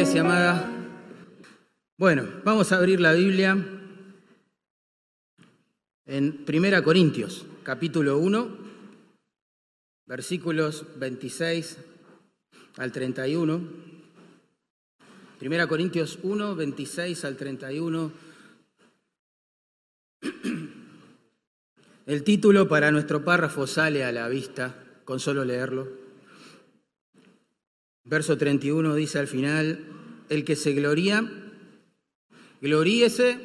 iglesia amada. Bueno, vamos a abrir la Biblia en Primera Corintios, capítulo 1, versículos 26 al 31. Primera Corintios 1, 26 al 31. El título para nuestro párrafo sale a la vista con solo leerlo. Verso 31 dice al final, el que se gloría, gloríese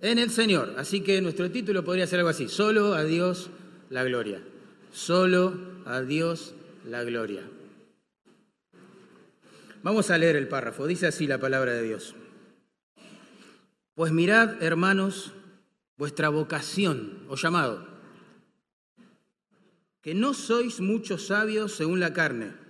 en el Señor. Así que nuestro título podría ser algo así, solo a Dios la gloria, solo a Dios la gloria. Vamos a leer el párrafo, dice así la palabra de Dios. Pues mirad, hermanos, vuestra vocación o llamado, que no sois muchos sabios según la carne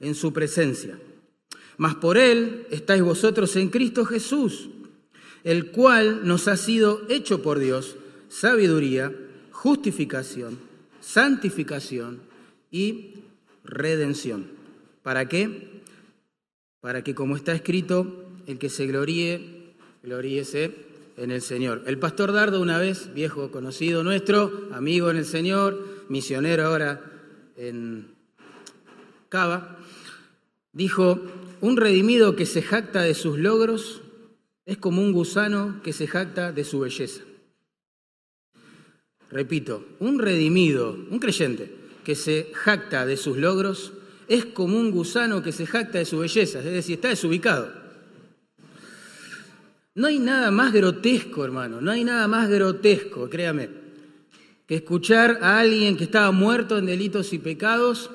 en su presencia. Mas por Él estáis vosotros en Cristo Jesús, el cual nos ha sido hecho por Dios sabiduría, justificación, santificación y redención. ¿Para qué? Para que como está escrito, el que se gloríe, gloríese en el Señor. El pastor Dardo, una vez, viejo conocido nuestro, amigo en el Señor, misionero ahora en Cava, Dijo, un redimido que se jacta de sus logros es como un gusano que se jacta de su belleza. Repito, un redimido, un creyente que se jacta de sus logros es como un gusano que se jacta de su belleza, es decir, está desubicado. No hay nada más grotesco, hermano, no hay nada más grotesco, créame, que escuchar a alguien que estaba muerto en delitos y pecados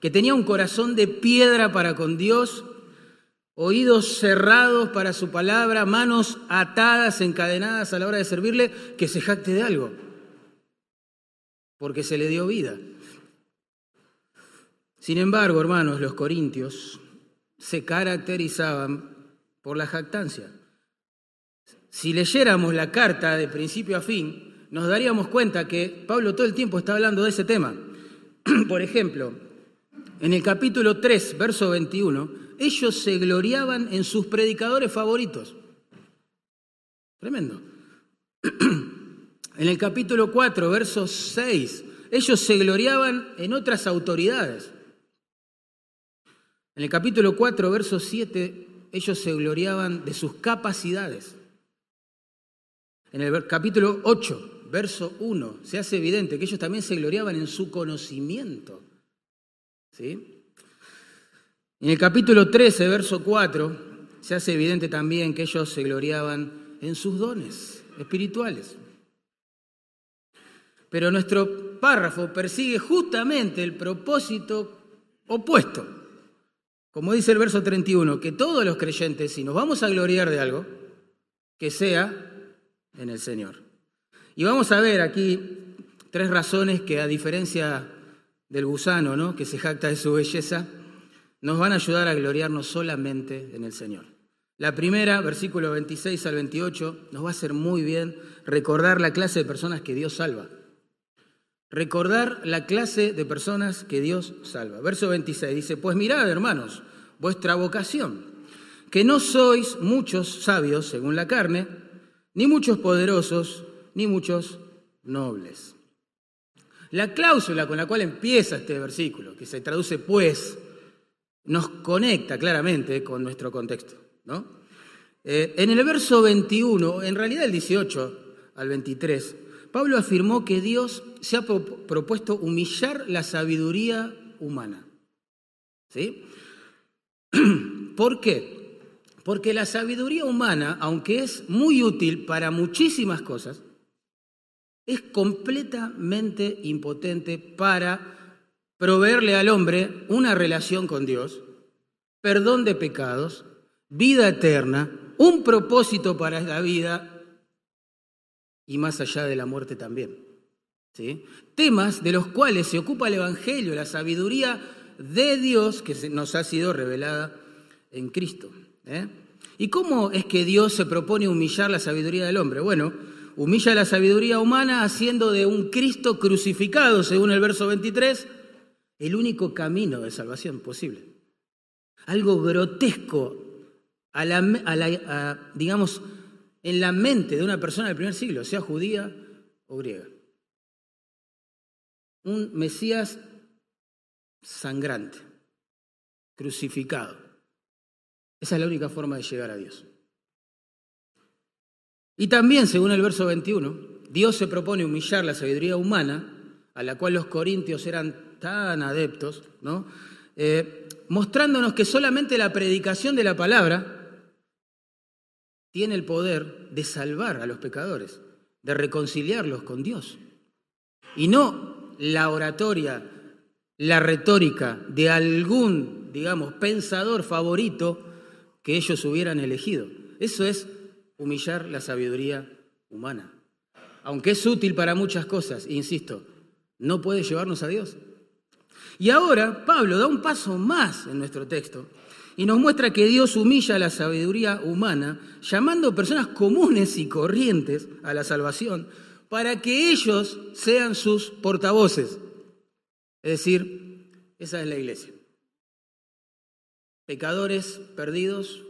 que tenía un corazón de piedra para con Dios, oídos cerrados para su palabra, manos atadas, encadenadas a la hora de servirle, que se jacte de algo, porque se le dio vida. Sin embargo, hermanos, los corintios se caracterizaban por la jactancia. Si leyéramos la carta de principio a fin, nos daríamos cuenta que Pablo todo el tiempo está hablando de ese tema. Por ejemplo, en el capítulo 3, verso 21, ellos se gloriaban en sus predicadores favoritos. Tremendo. En el capítulo 4, verso 6, ellos se gloriaban en otras autoridades. En el capítulo 4, verso 7, ellos se gloriaban de sus capacidades. En el capítulo 8, verso 1, se hace evidente que ellos también se gloriaban en su conocimiento. ¿Sí? En el capítulo 13, verso 4, se hace evidente también que ellos se gloriaban en sus dones espirituales. Pero nuestro párrafo persigue justamente el propósito opuesto. Como dice el verso 31, que todos los creyentes, si nos vamos a gloriar de algo, que sea en el Señor. Y vamos a ver aquí tres razones que a diferencia del gusano, ¿no? que se jacta de su belleza, nos van a ayudar a gloriarnos solamente en el Señor. La primera, versículo 26 al 28, nos va a hacer muy bien recordar la clase de personas que Dios salva. Recordar la clase de personas que Dios salva. Verso 26 dice, pues mirad, hermanos, vuestra vocación, que no sois muchos sabios según la carne, ni muchos poderosos, ni muchos nobles la cláusula con la cual empieza este versículo, que se traduce pues, nos conecta claramente con nuestro contexto. ¿no? Eh, en el verso 21, en realidad el 18 al 23, Pablo afirmó que Dios se ha propuesto humillar la sabiduría humana. ¿Sí? ¿Por qué? Porque la sabiduría humana, aunque es muy útil para muchísimas cosas, es completamente impotente para proveerle al hombre una relación con Dios, perdón de pecados, vida eterna, un propósito para la vida y más allá de la muerte también. ¿sí? Temas de los cuales se ocupa el Evangelio, la sabiduría de Dios que nos ha sido revelada en Cristo. ¿eh? ¿Y cómo es que Dios se propone humillar la sabiduría del hombre? Bueno, humilla la sabiduría humana haciendo de un Cristo crucificado, según el verso 23, el único camino de salvación posible. Algo grotesco, digamos, en la mente de una persona del primer siglo, sea judía o griega. Un Mesías sangrante, crucificado. Esa es la única forma de llegar a Dios. Y también, según el verso 21, Dios se propone humillar la sabiduría humana, a la cual los corintios eran tan adeptos, ¿no? Eh, mostrándonos que solamente la predicación de la palabra tiene el poder de salvar a los pecadores, de reconciliarlos con Dios. Y no la oratoria, la retórica de algún, digamos, pensador favorito que ellos hubieran elegido. Eso es humillar la sabiduría humana. Aunque es útil para muchas cosas, insisto, no puede llevarnos a Dios. Y ahora Pablo da un paso más en nuestro texto y nos muestra que Dios humilla la sabiduría humana, llamando personas comunes y corrientes a la salvación, para que ellos sean sus portavoces. Es decir, esa es la iglesia. Pecadores perdidos,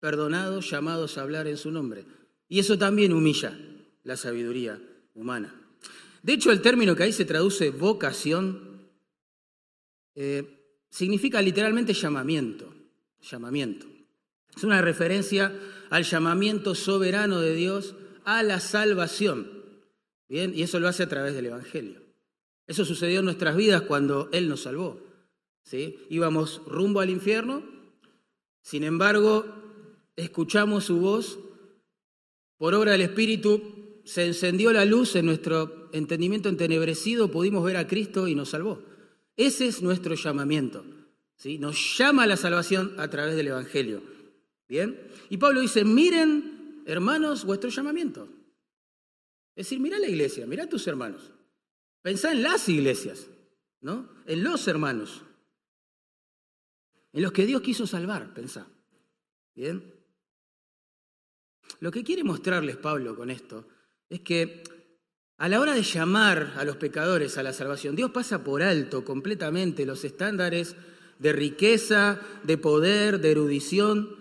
perdonados, llamados a hablar en su nombre. Y eso también humilla la sabiduría humana. De hecho, el término que ahí se traduce vocación eh, significa literalmente llamamiento, llamamiento. Es una referencia al llamamiento soberano de Dios a la salvación. Bien, y eso lo hace a través del Evangelio. Eso sucedió en nuestras vidas cuando Él nos salvó. ¿sí? Íbamos rumbo al infierno, sin embargo, escuchamos su voz, por obra del Espíritu se encendió la luz en nuestro entendimiento entenebrecido, pudimos ver a Cristo y nos salvó. Ese es nuestro llamamiento. ¿sí? Nos llama a la salvación a través del Evangelio. ¿Bien? Y Pablo dice, miren, hermanos, vuestro llamamiento. Es decir, mira la iglesia, mira a tus hermanos. Pensá en las iglesias, ¿no? En los hermanos. En los que Dios quiso salvar, pensá. ¿Bien? Lo que quiere mostrarles Pablo con esto es que a la hora de llamar a los pecadores a la salvación, Dios pasa por alto completamente los estándares de riqueza, de poder, de erudición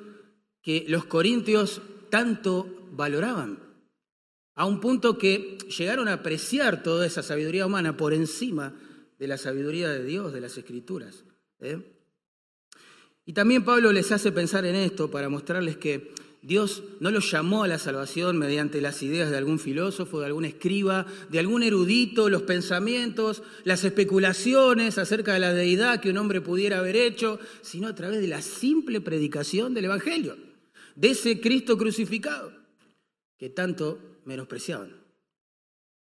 que los corintios tanto valoraban, a un punto que llegaron a apreciar toda esa sabiduría humana por encima de la sabiduría de Dios, de las escrituras. ¿eh? Y también Pablo les hace pensar en esto para mostrarles que Dios no los llamó a la salvación mediante las ideas de algún filósofo, de algún escriba, de algún erudito, los pensamientos, las especulaciones acerca de la deidad que un hombre pudiera haber hecho, sino a través de la simple predicación del Evangelio, de ese Cristo crucificado que tanto menospreciaban.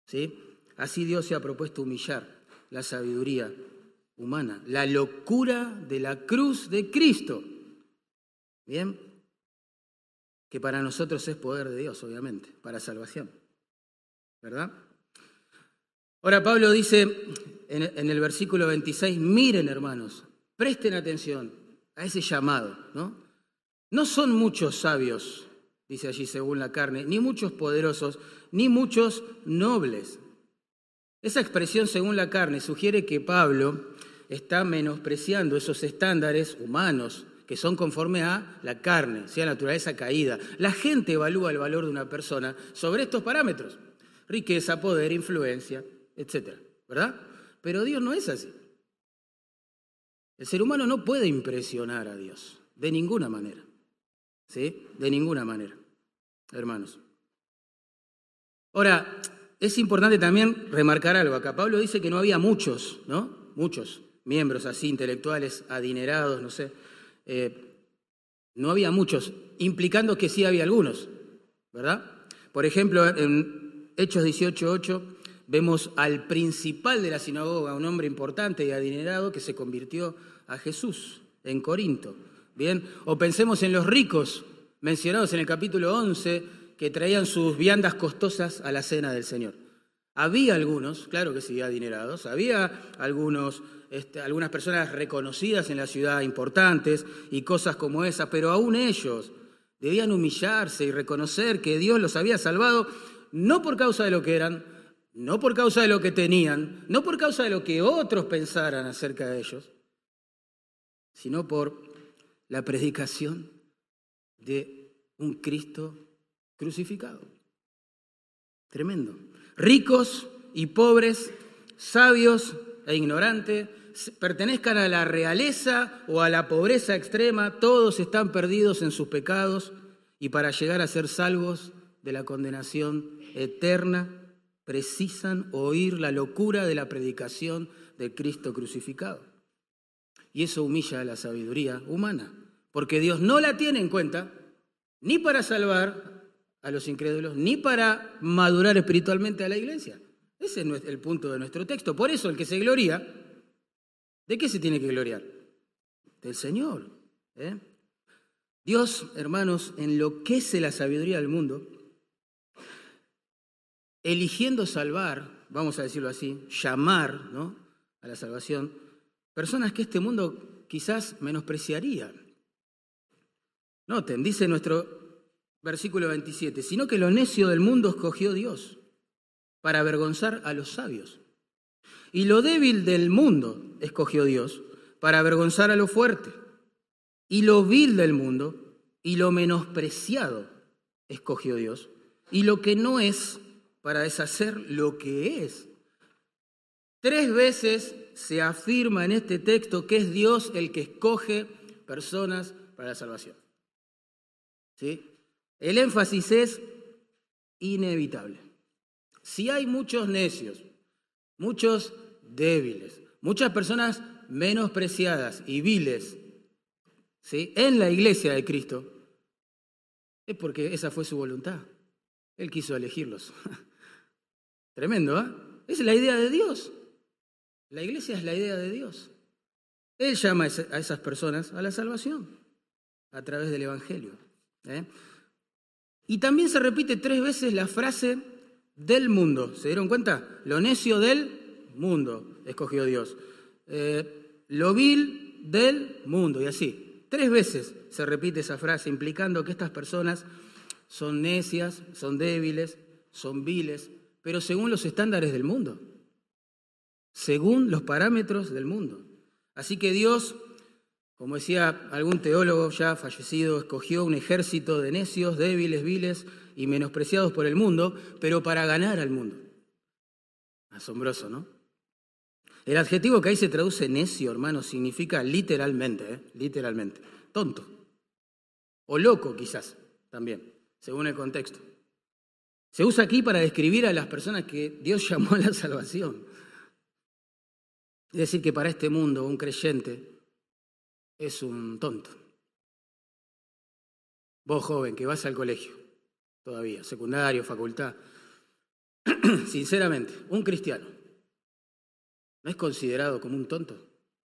¿Sí? Así Dios se ha propuesto humillar la sabiduría humana, la locura de la cruz de Cristo. Bien, que para nosotros es poder de Dios, obviamente, para salvación. ¿Verdad? Ahora Pablo dice en, el versículo 26, miren hermanos, presten atención a ese llamado, ¿no? No son muchos sabios, dice allí según la carne, ni muchos poderosos, ni muchos nobles. Esa expresión según la carne sugiere que Pablo está menospreciando esos estándares humanos que son conforme a la carne, sea naturaleza caída. La gente evalúa el valor de una persona sobre estos parámetros, riqueza, poder, influencia, etc. ¿Verdad? Pero Dios no es así. El ser humano no puede impresionar a Dios, de ninguna manera. ¿Sí? De ninguna manera, hermanos. Ahora, es importante también remarcar algo acá. Pablo dice que no había muchos, ¿no? Muchos miembros así, intelectuales, adinerados, no sé, eh, no había muchos, implicando que sí había algunos, ¿verdad? Por ejemplo, en Hechos 18.8 vemos al principal de la sinagoga, un hombre importante y adinerado que se convirtió a Jesús en Corinto. Bien, o pensemos en los ricos mencionados en el capítulo 11 que traían sus viandas costosas a la cena del Señor. Había algunos, claro que sí, adinerados, había algunos, este, algunas personas reconocidas en la ciudad, importantes y cosas como esas, pero aún ellos debían humillarse y reconocer que Dios los había salvado, no por causa de lo que eran, no por causa de lo que tenían, no por causa de lo que otros pensaran acerca de ellos, sino por la predicación de un Cristo crucificado. Tremendo. Ricos y pobres, sabios e ignorantes, pertenezcan a la realeza o a la pobreza extrema, todos están perdidos en sus pecados y para llegar a ser salvos de la condenación eterna, precisan oír la locura de la predicación de Cristo crucificado. Y eso humilla a la sabiduría humana, porque Dios no la tiene en cuenta ni para salvar a los incrédulos, ni para madurar espiritualmente a la iglesia. Ese es el punto de nuestro texto. Por eso el que se gloria, ¿de qué se tiene que gloriar? Del Señor. ¿eh? Dios, hermanos, enloquece la sabiduría del mundo, eligiendo salvar, vamos a decirlo así, llamar ¿no? a la salvación, personas que este mundo quizás menospreciaría. Noten, dice nuestro versículo 27, sino que lo necio del mundo escogió Dios para avergonzar a los sabios. Y lo débil del mundo escogió Dios para avergonzar a lo fuerte. Y lo vil del mundo y lo menospreciado escogió Dios. Y lo que no es para deshacer lo que es. Tres veces se afirma en este texto que es Dios el que escoge personas para la salvación. El énfasis es inevitable. Si hay muchos necios, muchos débiles, muchas personas menospreciadas y viles ¿sí? en la iglesia de Cristo, es porque esa fue su voluntad. Él quiso elegirlos. Tremendo, ¿eh? Es la idea de Dios. La iglesia es la idea de Dios. Él llama a esas personas a la salvación a través del Evangelio. ¿eh? Y también se repite tres veces la frase del mundo. ¿Se dieron cuenta? Lo necio del mundo escogió Dios. Eh, lo vil del mundo y así. Tres veces se repite esa frase implicando que estas personas son necias, son débiles, son viles, pero según los estándares del mundo, según los parámetros del mundo. Así que Dios como decía algún teólogo ya fallecido, escogió un ejército de necios, débiles, viles y menospreciados por el mundo, pero para ganar al mundo. Asombroso, ¿no? El adjetivo que ahí se traduce necio, hermano, significa literalmente, ¿eh? literalmente, tonto. O loco quizás, también, según el contexto. Se usa aquí para describir a las personas que Dios llamó a la salvación. Es decir, que para este mundo un creyente es un tonto. Vos joven que vas al colegio, todavía, secundario, facultad, sinceramente, un cristiano, ¿no es considerado como un tonto?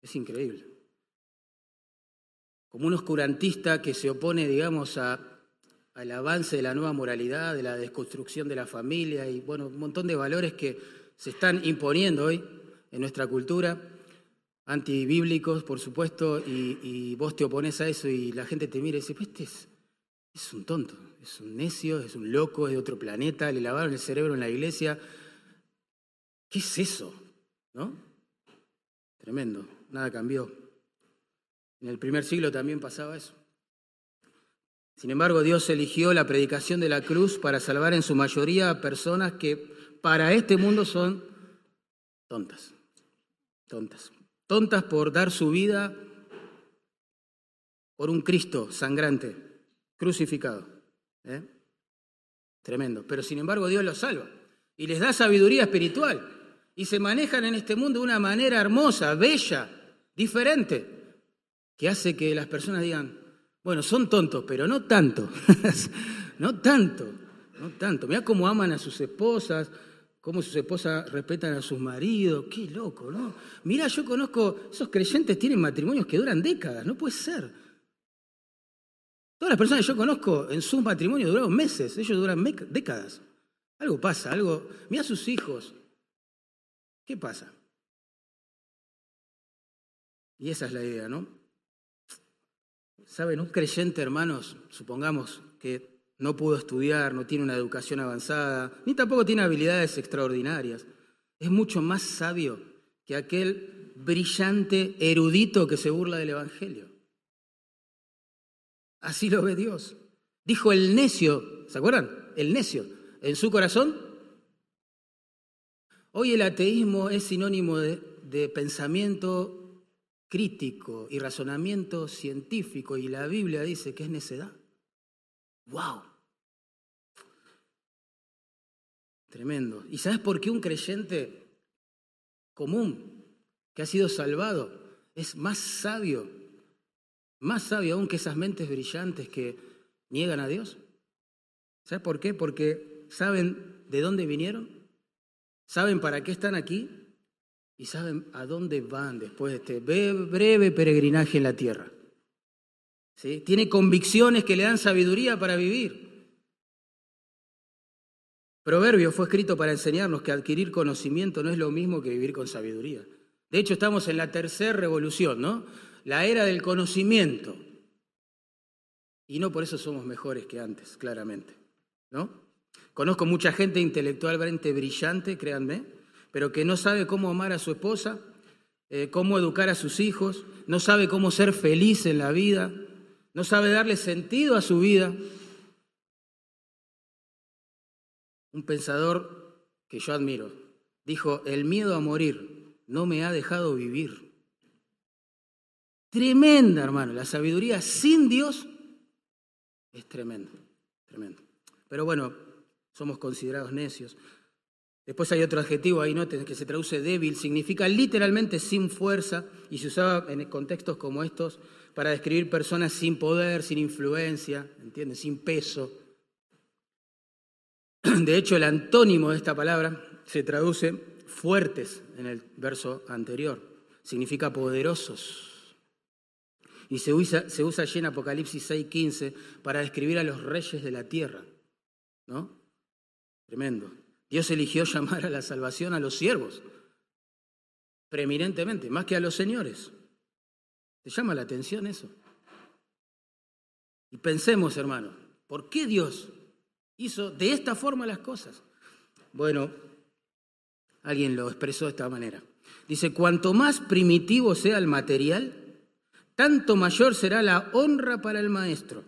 Es increíble. Como un oscurantista que se opone, digamos, a, al avance de la nueva moralidad, de la desconstrucción de la familia y, bueno, un montón de valores que se están imponiendo hoy en nuestra cultura antibíblicos, por supuesto, y, vos te opones a eso y la gente te mira y dice, pues este es, un tonto, es un necio, es un loco, es de otro planeta, le lavaron el cerebro en la iglesia. ¿Qué es eso? ¿No? Tremendo, nada cambió. En el primer siglo también pasaba eso. Sin embargo, Dios eligió la predicación de la cruz para salvar en su mayoría a personas que para este mundo son tontas, tontas tontas por dar su vida por un Cristo sangrante, crucificado. ¿eh? Tremendo. Pero sin embargo Dios los salva y les da sabiduría espiritual y se manejan en este mundo de una manera hermosa, bella, diferente, que hace que las personas digan, bueno, son tontos, pero no tanto, no tanto, no tanto. Mira cómo aman a sus esposas, cómo sus esposas respetan a sus maridos, qué loco, ¿no? Mira, yo conozco, esos creyentes tienen matrimonios que duran décadas, no puede ser. Todas las personas que yo conozco en sus matrimonios duraron meses, ellos duran décadas. Algo pasa, algo. Mira sus hijos. ¿Qué pasa? Y esa es la idea, ¿no? Saben, un creyente, hermanos, supongamos que no pudo estudiar, no tiene una educación avanzada, ni tampoco tiene habilidades extraordinarias. Es mucho más sabio que aquel brillante erudito que se burla del Evangelio. Así lo ve Dios. Dijo el necio, ¿se acuerdan? El necio, en su corazón. Hoy el ateísmo es sinónimo de, de pensamiento crítico y razonamiento científico y la Biblia dice que es necedad. ¡Wow! Tremendo. ¿Y sabes por qué un creyente común que ha sido salvado es más sabio, más sabio aún que esas mentes brillantes que niegan a Dios? ¿Sabes por qué? Porque saben de dónde vinieron, saben para qué están aquí y saben a dónde van después de este breve peregrinaje en la tierra. Tiene convicciones que le dan sabiduría para vivir. Proverbio fue escrito para enseñarnos que adquirir conocimiento no es lo mismo que vivir con sabiduría. De hecho, estamos en la tercera revolución, ¿no? La era del conocimiento. Y no por eso somos mejores que antes, claramente, ¿no? Conozco mucha gente intelectualmente brillante, créanme, pero que no sabe cómo amar a su esposa, eh, cómo educar a sus hijos, no sabe cómo ser feliz en la vida, no sabe darle sentido a su vida, un pensador que yo admiro, dijo, el miedo a morir no me ha dejado vivir. Tremenda, hermano, la sabiduría sin Dios es tremenda, tremendo. Pero bueno, somos considerados necios. Después hay otro adjetivo ahí, ¿no? Que se traduce débil, significa literalmente sin fuerza y se usaba en contextos como estos para describir personas sin poder, sin influencia, ¿entiendes? Sin peso. De hecho, el antónimo de esta palabra se traduce fuertes en el verso anterior. Significa poderosos. Y se usa, se usa allí en Apocalipsis 6:15 para describir a los reyes de la tierra. ¿No? Tremendo. Dios eligió llamar a la salvación a los siervos, preeminentemente, más que a los señores. ¿Te llama la atención eso? Y pensemos, hermano, ¿por qué Dios hizo de esta forma las cosas. Bueno, alguien lo expresó de esta manera. Dice, cuanto más primitivo sea el material, tanto mayor será la honra para el maestro.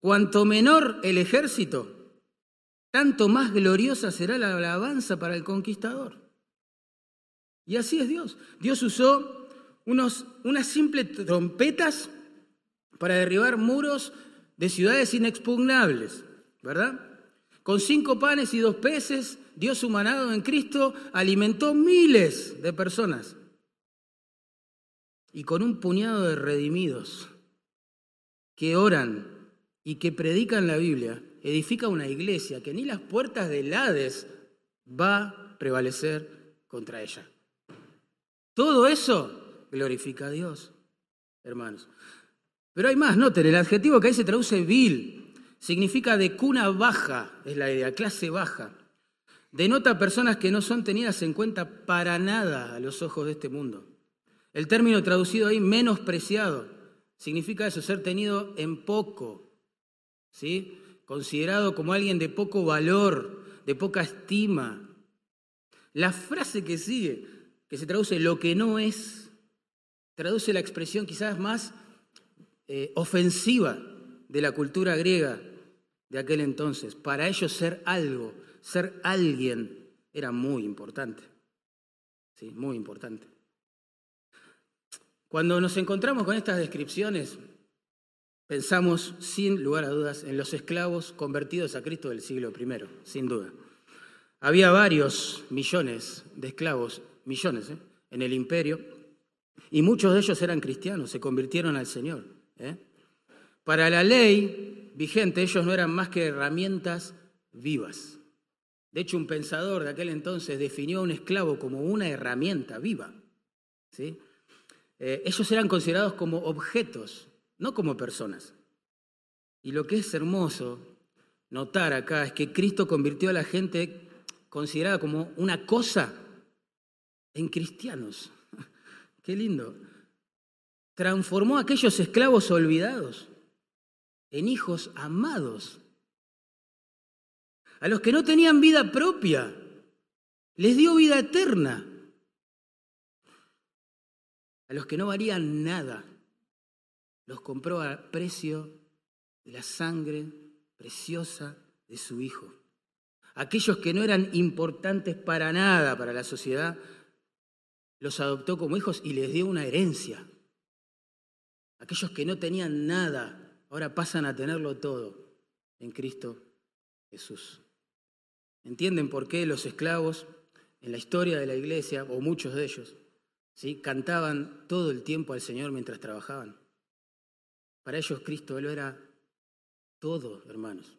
Cuanto menor el ejército, tanto más gloriosa será la alabanza para el conquistador. Y así es Dios. Dios usó unos, unas simples trompetas para derribar muros de ciudades inexpugnables. ¿Verdad? Con cinco panes y dos peces, Dios humanado en Cristo alimentó miles de personas. Y con un puñado de redimidos que oran y que predican la Biblia, edifica una iglesia que ni las puertas del Hades va a prevalecer contra ella. Todo eso glorifica a Dios, hermanos. Pero hay más, noten, el adjetivo que ahí se traduce vil, significa de cuna baja, es la idea, clase baja. Denota personas que no son tenidas en cuenta para nada a los ojos de este mundo. El término traducido ahí, menospreciado, significa eso, ser tenido en poco, ¿sí? considerado como alguien de poco valor, de poca estima. La frase que sigue, que se traduce lo que no es, traduce la expresión quizás más eh, ofensiva de la cultura griega de aquel entonces. Para ellos ser algo, ser alguien, era muy importante. Sí, muy importante. Cuando nos encontramos con estas descripciones, pensamos sin lugar a dudas en los esclavos convertidos a Cristo del siglo I, sin duda. Había varios millones de esclavos, millones, ¿eh? en el imperio, y muchos de ellos eran cristianos, se convirtieron al Señor. ¿eh? Para la ley vigente, ellos no eran más que herramientas vivas. De hecho, un pensador de aquel entonces definió a un esclavo como una herramienta viva. ¿sí? Eh, ellos eran considerados como objetos, no como personas. Y lo que es hermoso notar acá es que Cristo convirtió a la gente considerada como una cosa en cristianos. Qué lindo. Transformó a aquellos esclavos olvidados en hijos amados. A los que no tenían vida propia, les dio vida eterna. A los que no valían nada, los compró a precio de la sangre preciosa de su Hijo. Aquellos que no eran importantes para nada para la sociedad, los adoptó como hijos y les dio una herencia. Aquellos que no tenían nada, ahora pasan a tenerlo todo en Cristo Jesús. ¿Entienden por qué los esclavos en la historia de la iglesia, o muchos de ellos, ¿sí? cantaban todo el tiempo al Señor mientras trabajaban? Para ellos Cristo lo era todo, hermanos.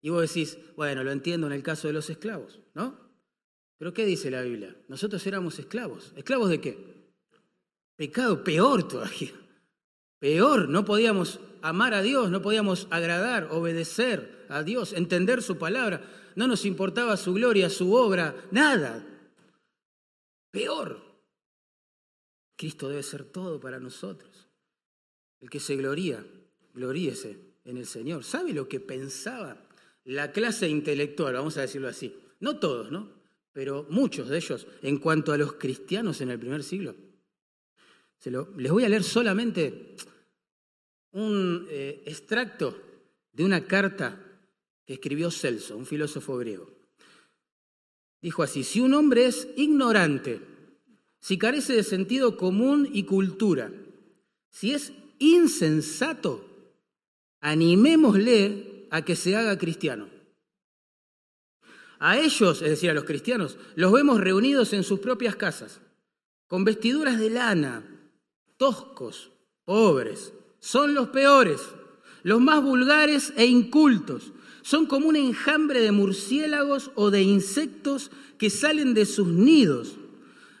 Y vos decís, bueno, lo entiendo en el caso de los esclavos, ¿no? Pero ¿qué dice la Biblia? Nosotros éramos esclavos. ¿Esclavos de qué? Pecado peor todavía. Peor, no podíamos amar a Dios, no podíamos agradar, obedecer a Dios, entender su palabra. No nos importaba su gloria, su obra, nada. Peor. Cristo debe ser todo para nosotros. El que se gloría, gloríese en el Señor. ¿Sabe lo que pensaba la clase intelectual, vamos a decirlo así? No todos, ¿no? Pero muchos de ellos en cuanto a los cristianos en el primer siglo. Les voy a leer solamente un eh, extracto de una carta que escribió Celso, un filósofo griego. Dijo así, si un hombre es ignorante, si carece de sentido común y cultura, si es insensato, animémosle a que se haga cristiano. A ellos, es decir, a los cristianos, los vemos reunidos en sus propias casas, con vestiduras de lana, toscos, pobres. Son los peores, los más vulgares e incultos. Son como un enjambre de murciélagos o de insectos que salen de sus nidos.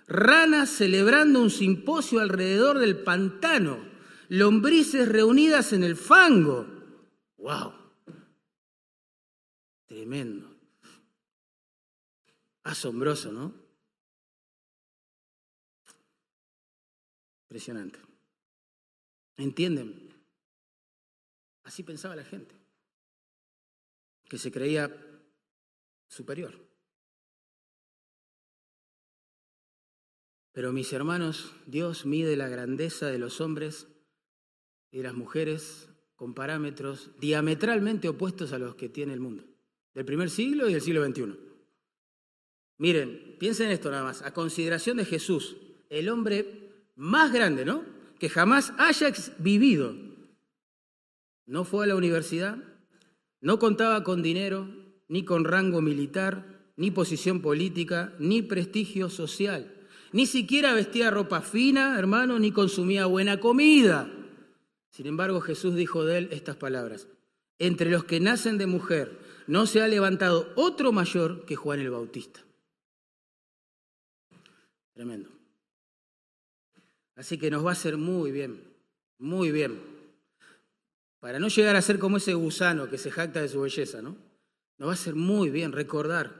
Ranas celebrando un simposio alrededor del pantano lombrices reunidas en el fango. ¡Wow! Tremendo. Asombroso, ¿no? Impresionante. ¿Entienden? Así pensaba la gente, que se creía superior. Pero mis hermanos, Dios mide la grandeza de los hombres y las mujeres con parámetros diametralmente opuestos a los que tiene el mundo, del primer siglo y del siglo XXI. Miren, piensen esto nada más, a consideración de Jesús, el hombre más grande, ¿no? Que jamás haya vivido. No fue a la universidad, no contaba con dinero, ni con rango militar, ni posición política, ni prestigio social. Ni siquiera vestía ropa fina, hermano, ni consumía buena comida. Sin embargo, Jesús dijo de él estas palabras. Entre los que nacen de mujer no se ha levantado otro mayor que Juan el Bautista. Tremendo. Así que nos va a hacer muy bien, muy bien. Para no llegar a ser como ese gusano que se jacta de su belleza, ¿no? Nos va a hacer muy bien recordar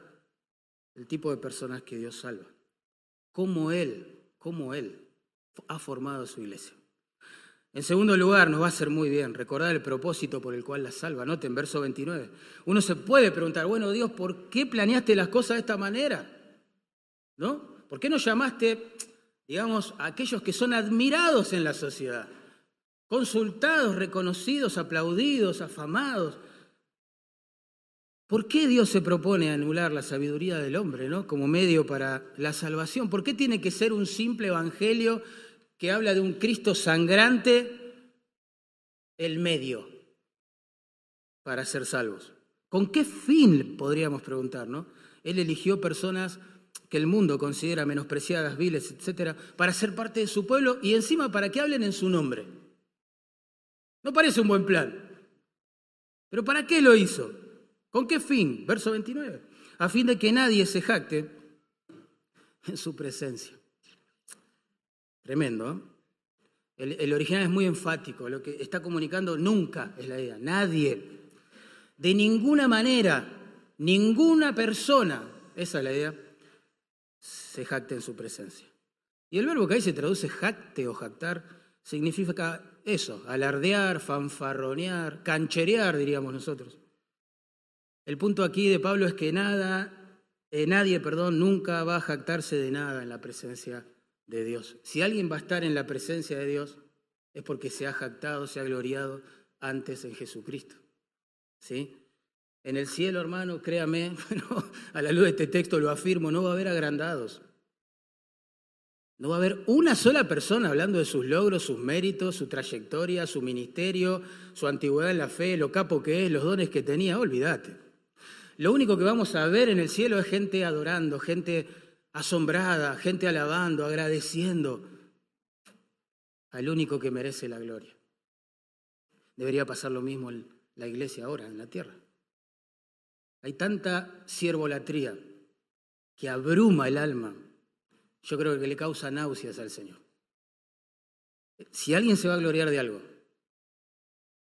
el tipo de personas que Dios salva. Cómo Él, cómo Él ha formado su iglesia. En segundo lugar, nos va a hacer muy bien recordar el propósito por el cual la salva. Noten, verso 29. Uno se puede preguntar, bueno, Dios, ¿por qué planeaste las cosas de esta manera? ¿No? ¿Por qué no llamaste, digamos, aquellos que son admirados en la sociedad? Consultados, reconocidos, aplaudidos, afamados. ¿Por qué Dios se propone anular la sabiduría del hombre, ¿no? Como medio para la salvación. ¿Por qué tiene que ser un simple evangelio que habla de un Cristo sangrante, el medio para ser salvos. ¿Con qué fin, podríamos preguntar, no? Él eligió personas que el mundo considera menospreciadas, viles, etcétera, para ser parte de su pueblo y encima para que hablen en su nombre. No parece un buen plan. Pero ¿para qué lo hizo? ¿Con qué fin? Verso 29. A fin de que nadie se jacte en su presencia. Tremendo. ¿eh? El, el original es muy enfático, lo que está comunicando nunca es la idea, nadie, de ninguna manera, ninguna persona, esa es la idea, se jacte en su presencia. Y el verbo que ahí se traduce jacte o jactar significa eso, alardear, fanfarronear, cancherear, diríamos nosotros. El punto aquí de Pablo es que nada, eh, nadie, perdón, nunca va a jactarse de nada en la presencia de Dios. Si alguien va a estar en la presencia de Dios, es porque se ha jactado, se ha gloriado antes en Jesucristo. ¿Sí? En el cielo, hermano, créame, a la luz de este texto lo afirmo, no va a haber agrandados. No va a haber una sola persona hablando de sus logros, sus méritos, su trayectoria, su ministerio, su antigüedad en la fe, lo capo que es, los dones que tenía, olvídate. Lo único que vamos a ver en el cielo es gente adorando, gente asombrada, gente alabando, agradeciendo al único que merece la gloria. Debería pasar lo mismo en la iglesia ahora, en la tierra. Hay tanta siervolatría que abruma el alma. Yo creo que le causa náuseas al Señor. Si alguien se va a gloriar de algo,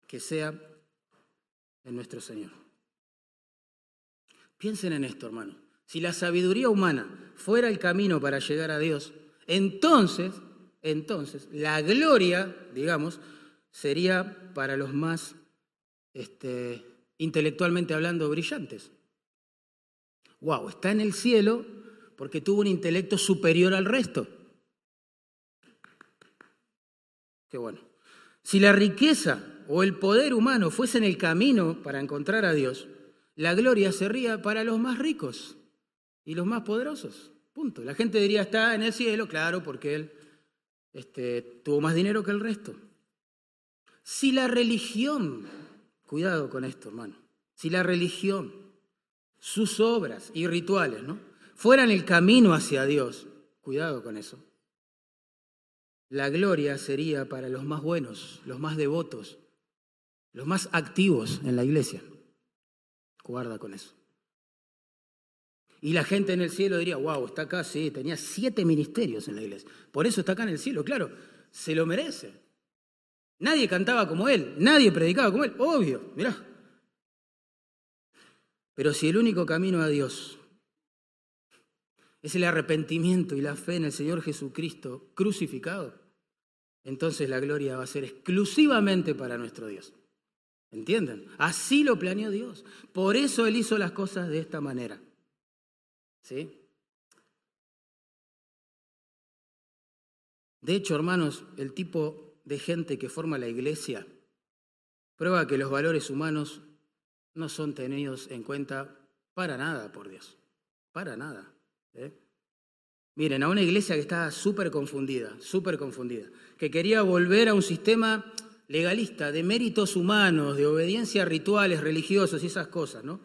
que sea en nuestro Señor. Piensen en esto, hermano. Si la sabiduría humana fuera el camino para llegar a Dios, entonces, entonces, la gloria, digamos, sería para los más este, intelectualmente hablando, brillantes. Wow, está en el cielo porque tuvo un intelecto superior al resto. Qué bueno. Si la riqueza o el poder humano fuesen el camino para encontrar a Dios, la gloria sería para los más ricos y los más poderosos. Punto. La gente diría, está en el cielo, claro, porque él este, tuvo más dinero que el resto. Si la religión Cuidado con esto, hermano. Si la religión, sus obras y rituales, ¿no? fueran el camino hacia Dios, cuidado con eso. La gloria sería para los más buenos, los más devotos, los más activos en la iglesia. Guarda con eso. Y la gente en el cielo diría, wow, está acá, sí, tenía siete ministerios en la iglesia. Por eso está acá en el cielo, claro, se lo merece. Nadie cantaba como él, nadie predicaba como él, obvio, mirá. Pero si el único camino a Dios es el arrepentimiento y la fe en el Señor Jesucristo crucificado, entonces la gloria va a ser exclusivamente para nuestro Dios. ¿Entienden? Así lo planeó Dios. Por eso Él hizo las cosas de esta manera. ¿Sí? De hecho, hermanos, el tipo de gente que forma la iglesia prueba que los valores humanos no son tenidos en cuenta para nada por Dios, para nada. ¿eh? Miren, a una iglesia que estaba súper confundida, súper confundida, que quería volver a un sistema legalista de méritos humanos, de obediencia a rituales religiosos y esas cosas, ¿no?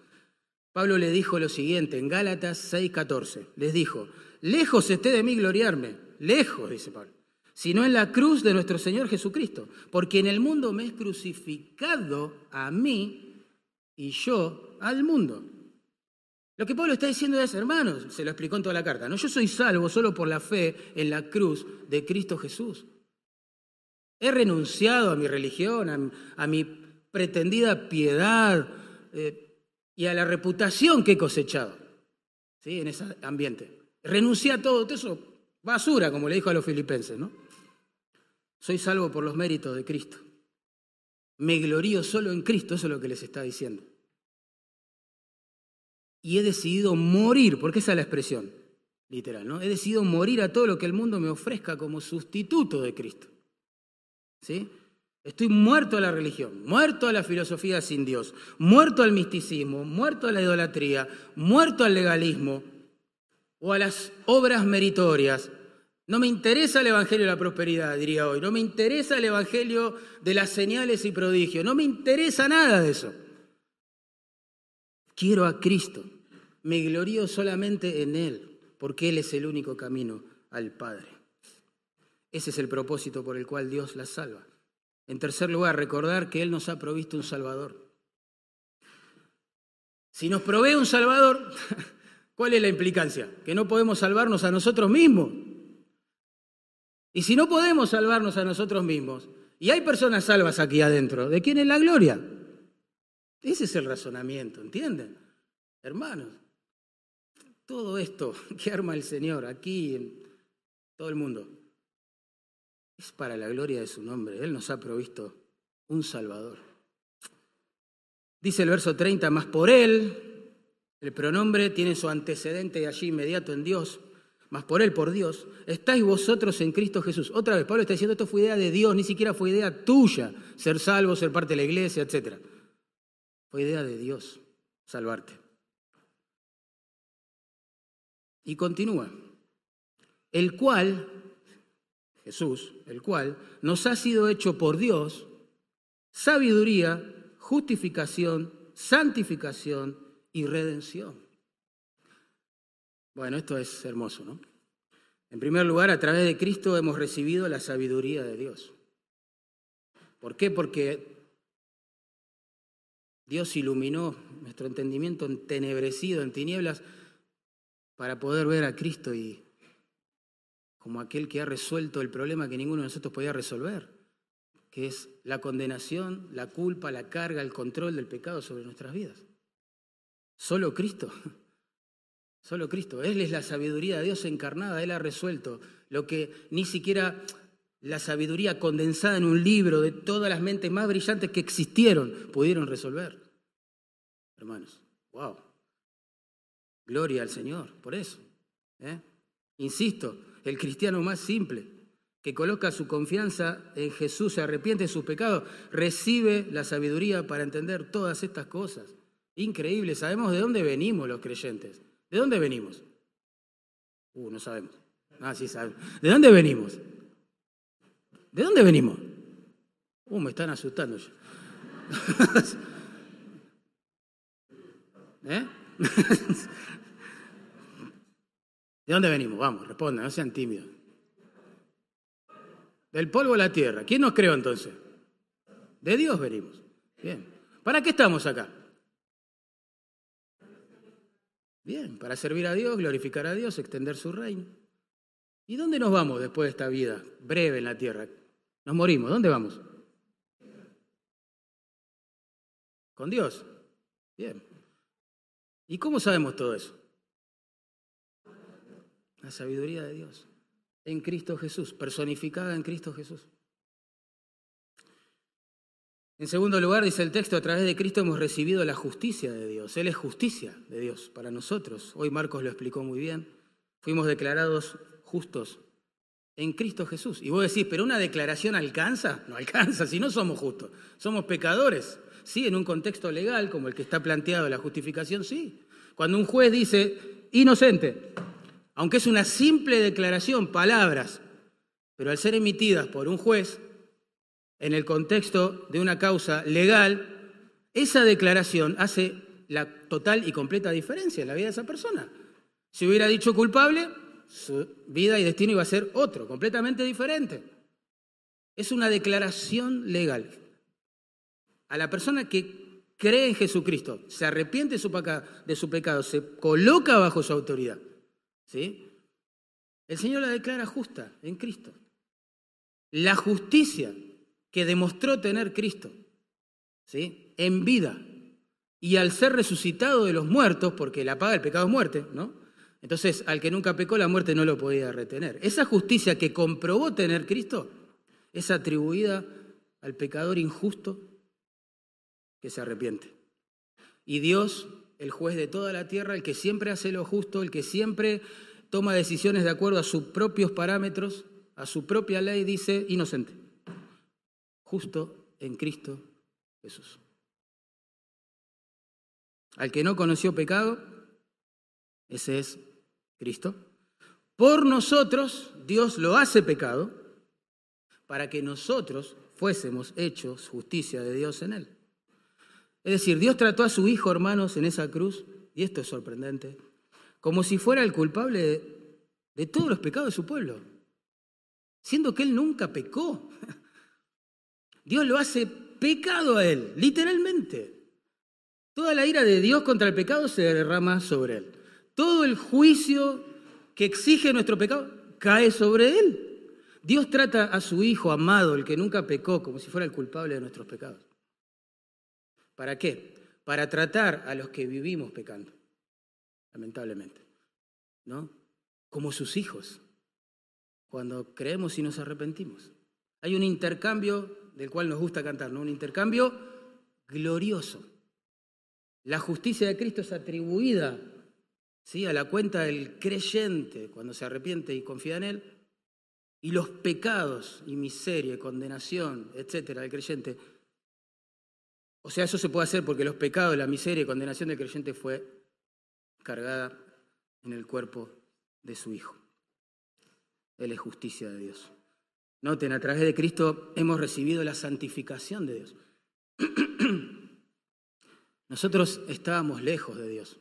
Pablo le dijo lo siguiente en Gálatas 6:14, les dijo, lejos esté de mí gloriarme, lejos, dice Pablo sino en la cruz de nuestro Señor Jesucristo, porque en el mundo me es crucificado a mí y yo al mundo. Lo que Pablo está diciendo es, hermanos, se lo explicó en toda la carta, no yo soy salvo solo por la fe en la cruz de Cristo Jesús. He renunciado a mi religión, a, mi pretendida piedad eh, y a la reputación que he cosechado ¿sí? en ese ambiente. Renuncié a todo eso, basura, como le dijo a los filipenses, ¿no? Soy salvo por los méritos de Cristo. Me glorío solo en Cristo, eso es lo que les está diciendo. Y he decidido morir, porque esa es la expresión literal, ¿no? He decidido morir a todo lo que el mundo me ofrezca como sustituto de Cristo. ¿Sí? Estoy muerto a la religión, muerto a la filosofía sin Dios, muerto al misticismo, muerto a la idolatría, muerto al legalismo o a las obras meritorias, no me interesa el Evangelio de la prosperidad, diría hoy. No me interesa el Evangelio de las señales y prodigios. No me interesa nada de eso. Quiero a Cristo. Me glorío solamente en Él, porque Él es el único camino al Padre. Ese es el propósito por el cual Dios la salva. En tercer lugar, recordar que Él nos ha provisto un Salvador. Si nos provee un Salvador, ¿cuál es la implicancia? Que no podemos salvarnos a nosotros mismos. Y si no podemos salvarnos a nosotros mismos, y hay personas salvas aquí adentro, ¿de quién es la gloria? Ese es el razonamiento, ¿entienden? Hermanos, todo esto que arma el Señor aquí en todo el mundo es para la gloria de su nombre. Él nos ha provisto un Salvador. Dice el verso 30, más por Él, el pronombre tiene su antecedente allí inmediato en Dios, más por Él, por Dios, estáis vosotros en Cristo Jesús. Otra vez, Pablo está diciendo, esto fue idea de Dios, ni siquiera fue idea tuya, ser salvo, ser parte de la iglesia, etc. Fue idea de Dios, salvarte. Y continúa, el cual, Jesús, el cual nos ha sido hecho por Dios sabiduría, justificación, santificación y redención. Bueno, esto es hermoso, ¿no? En primer lugar, a través de Cristo hemos recibido la sabiduría de Dios. ¿Por qué? Porque Dios iluminó nuestro entendimiento entenebrecido, en tinieblas, para poder ver a Cristo y como aquel que ha resuelto el problema que ninguno de nosotros podía resolver, que es la condenación, la culpa, la carga, el control del pecado sobre nuestras vidas. Solo Cristo, solo Cristo. Él es la sabiduría de Dios encarnada, Él ha resuelto lo que ni siquiera la sabiduría condensada en un libro de todas las mentes más brillantes que existieron pudieron resolver. Hermanos, wow. Gloria al Señor, por eso. ¿eh? Insisto, el cristiano más simple, que coloca su confianza en Jesús, se arrepiente de sus pecados, recibe la sabiduría para entender todas estas cosas. Increíble, sabemos de dónde venimos los creyentes. ¿De dónde venimos? Uh, no sabemos. Ah, sí sabemos. ¿De dónde venimos? ¿De dónde venimos? Uh, me están asustando ya. ¿Eh? ¿De dónde venimos? Vamos, respondan, no sean tímidos. Del polvo de la tierra. ¿Quién nos creó entonces? De Dios venimos. Bien. ¿Para qué estamos acá? Bien, para servir a Dios, glorificar a Dios, extender su reino. ¿Y dónde nos vamos después de esta vida breve en la tierra? Nos morimos. ¿Dónde vamos? Con Dios. Bien. ¿Y cómo sabemos todo eso? La sabiduría de Dios en Cristo Jesús, personificada en Cristo Jesús. En segundo lugar, dice el texto, a través de Cristo hemos recibido la justicia de Dios. Él es justicia de Dios para nosotros. Hoy Marcos lo explicó muy bien. Fuimos declarados justos en Cristo Jesús. Y vos decís, pero una declaración alcanza? No alcanza, si no somos justos. Somos pecadores. Sí, en un contexto legal como el que está planteado la justificación, sí. Cuando un juez dice inocente, aunque es una simple declaración, palabras, pero al ser emitidas por un juez, en el contexto de una causa legal, esa declaración hace la total y completa diferencia en la vida de esa persona. Si hubiera dicho culpable, su vida y destino iba a ser otro, completamente diferente. Es una declaración legal. A la persona que cree en Jesucristo, se arrepiente de su, pecado, se coloca bajo su autoridad, ¿sí? El Señor la declara justa en Cristo. La justicia que demostró tener Cristo, ¿sí? En vida. Y al ser resucitado de los muertos, porque la paga del pecado es muerte, ¿no? Entonces, al que nunca pecó, la muerte no lo podía retener. Esa justicia que comprobó tener Cristo es atribuida al pecador injusto que se arrepiente. Y Dios, el juez de toda la tierra, el que siempre hace lo justo, el que siempre toma decisiones de acuerdo a sus propios parámetros, a su propia ley, dice inocente, justo en Cristo Jesús. Al que no conoció pecado, ese es Cristo. Por nosotros, Dios lo hace pecado para que nosotros fuésemos hechos justicia de Dios en él. Es decir, Dios trató a su hijo, hermanos, en esa cruz, y esto es sorprendente, como si fuera el culpable de, todos los pecados de su pueblo, siendo que él nunca pecó. Dios lo hace pecado a él, literalmente. Toda la ira de Dios contra el pecado se derrama sobre él. Todo el juicio que exige nuestro pecado cae sobre él. Dios trata a su Hijo amado, el que nunca pecó, como si fuera el culpable de nuestros pecados. ¿Para qué? Para tratar a los que vivimos pecando, lamentablemente, ¿no? Como sus hijos, cuando creemos y nos arrepentimos. Hay un intercambio del cual nos gusta cantar, ¿no? Un intercambio glorioso. La justicia de Cristo es atribuida ¿sí? a la cuenta del creyente cuando se arrepiente y confía en Él, y los pecados y miseria, condenación, etcétera, del creyente. O sea, eso se puede hacer porque los pecados, la miseria y condenación del creyente fue cargada en el cuerpo de su Hijo. Él es justicia de Dios. Noten, a través de Cristo hemos recibido la santificación de Dios. Nosotros estábamos lejos de Dios,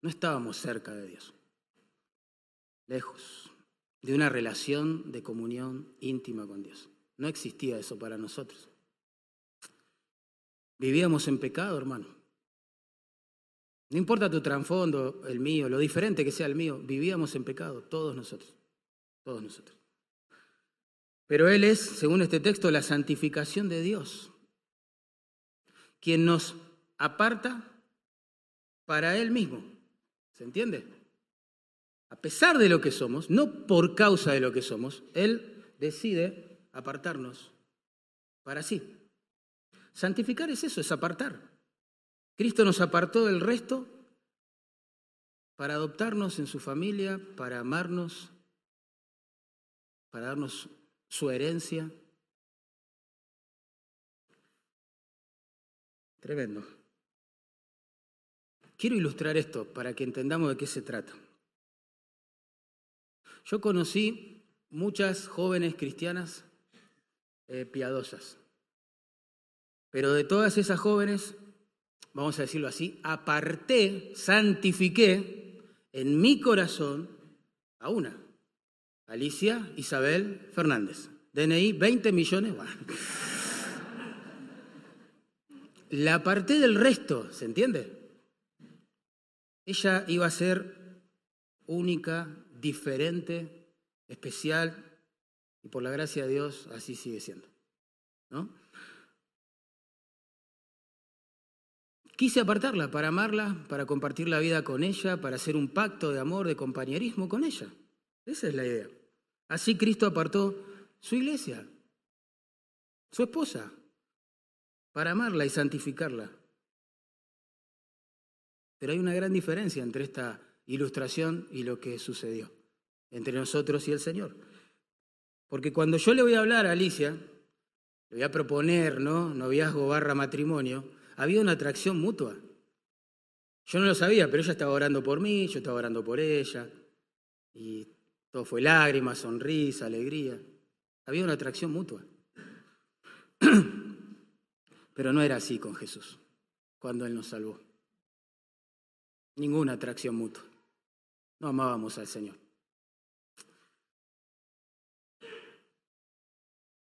no estábamos cerca de Dios, lejos de una relación de comunión íntima con Dios. No existía eso para nosotros. Vivíamos en pecado, hermano. No importa tu trasfondo, el mío, lo diferente que sea el mío, vivíamos en pecado, todos nosotros, todos nosotros. Pero Él es, según este texto, la santificación de Dios, quien nos aparta para Él mismo. ¿Se entiende? A pesar de lo que somos, no por causa de lo que somos, Él decide apartarnos para sí. Santificar es eso, es apartar. Cristo nos apartó del resto para adoptarnos en su familia, para amarnos, para darnos su herencia. Tremendo. Quiero ilustrar esto para que entendamos de qué se trata. Yo conocí muchas jóvenes cristianas eh, piadosas, pero de todas esas jóvenes, vamos a decirlo así, aparté, santifiqué en mi corazón a una, Alicia Isabel Fernández. DNI 20 millones. La aparté del resto, ¿se entiende? Ella iba a ser única, diferente, especial, y por la gracia de Dios así sigue siendo. ¿no? Quise apartarla para amarla, para compartir la vida con ella, para hacer un pacto de amor, de compañerismo con ella. Esa es la idea. Así Cristo apartó su iglesia, su esposa, para amarla y santificarla. Pero hay una gran diferencia entre esta ilustración y lo que sucedió entre nosotros y el Señor. Porque cuando yo le voy a hablar a Alicia, le voy a proponer, ¿no? Noviazgo barra matrimonio, había una atracción mutua. Yo no lo sabía, pero ella estaba orando por mí, yo estaba orando por ella, y todo fue lágrimas, sonrisa, alegría. Había una atracción mutua. Pero no era así con Jesús, cuando Él nos salvó. Ninguna atracción mutua. No amábamos al Señor.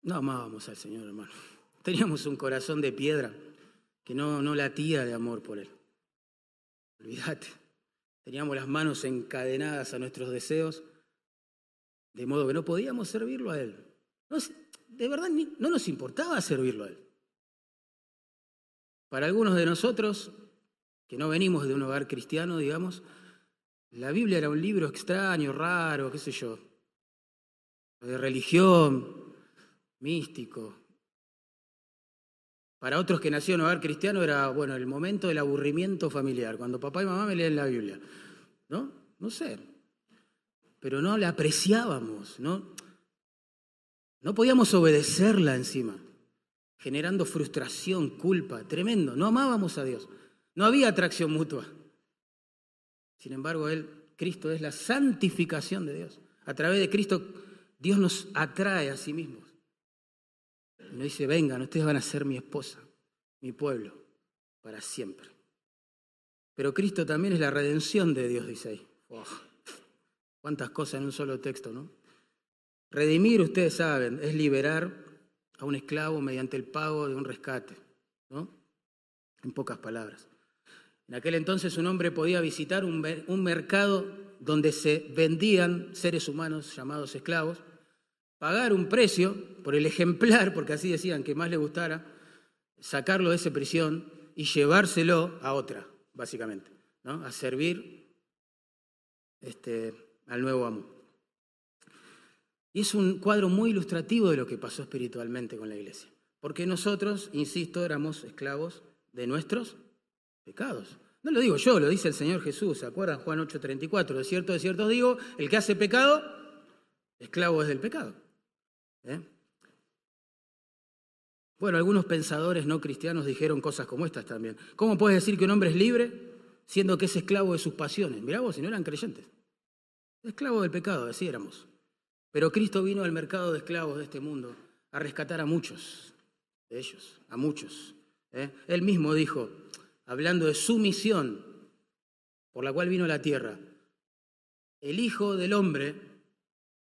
No amábamos al Señor, hermano. Teníamos un corazón de piedra que no, no latía de amor por Él. Olvídate. Teníamos las manos encadenadas a nuestros deseos, de modo que no podíamos servirlo a Él. de verdad, no nos importaba servirlo a Él. Para algunos de nosotros, que no venimos de un hogar cristiano, digamos, la Biblia era un libro extraño, raro, qué sé yo, de religión, místico. Para otros que nacieron en hogar cristiano era, bueno, el momento del aburrimiento familiar, cuando papá y mamá me leen la Biblia. ¿No? No sé. Pero no la apreciábamos, ¿no? No podíamos obedecerla encima, generando frustración, culpa, tremendo. No amábamos a Dios. No había atracción mutua. Sin embargo, Él, Cristo es la santificación de Dios. A través de Cristo, Dios nos atrae a sí mismo. Y nos dice, vengan, ustedes van a ser mi esposa, mi pueblo, para siempre. Pero Cristo también es la redención de Dios, dice ahí. Cuántas cosas en un solo texto, ¿no? Redimir, ustedes saben, es liberar a un esclavo mediante el pago de un rescate, ¿no? En pocas palabras. En aquel entonces un hombre podía visitar un, mercado donde se vendían seres humanos llamados esclavos pagar un precio por el ejemplar, porque así decían que más le gustara, sacarlo de esa prisión y llevárselo a otra, básicamente, ¿no? a servir este, al nuevo amo. Y es un cuadro muy ilustrativo de lo que pasó espiritualmente con la iglesia. Porque nosotros, insisto, éramos esclavos de nuestros pecados. No lo digo yo, lo dice el Señor Jesús. ¿Se acuerdan? Juan 8:34. De cierto, de cierto digo, el que hace pecado, esclavo es del pecado. ¿Eh? Bueno, algunos pensadores no cristianos dijeron cosas como estas también. ¿Cómo puedes decir que un hombre es libre siendo que es esclavo de sus pasiones? Mirá vos, si no eran creyentes. Esclavo del pecado, así éramos. Pero Cristo vino al mercado de esclavos de este mundo a rescatar a muchos de ellos, a muchos. ¿eh? Él mismo dijo, hablando de su misión por la cual vino a la tierra, el Hijo del Hombre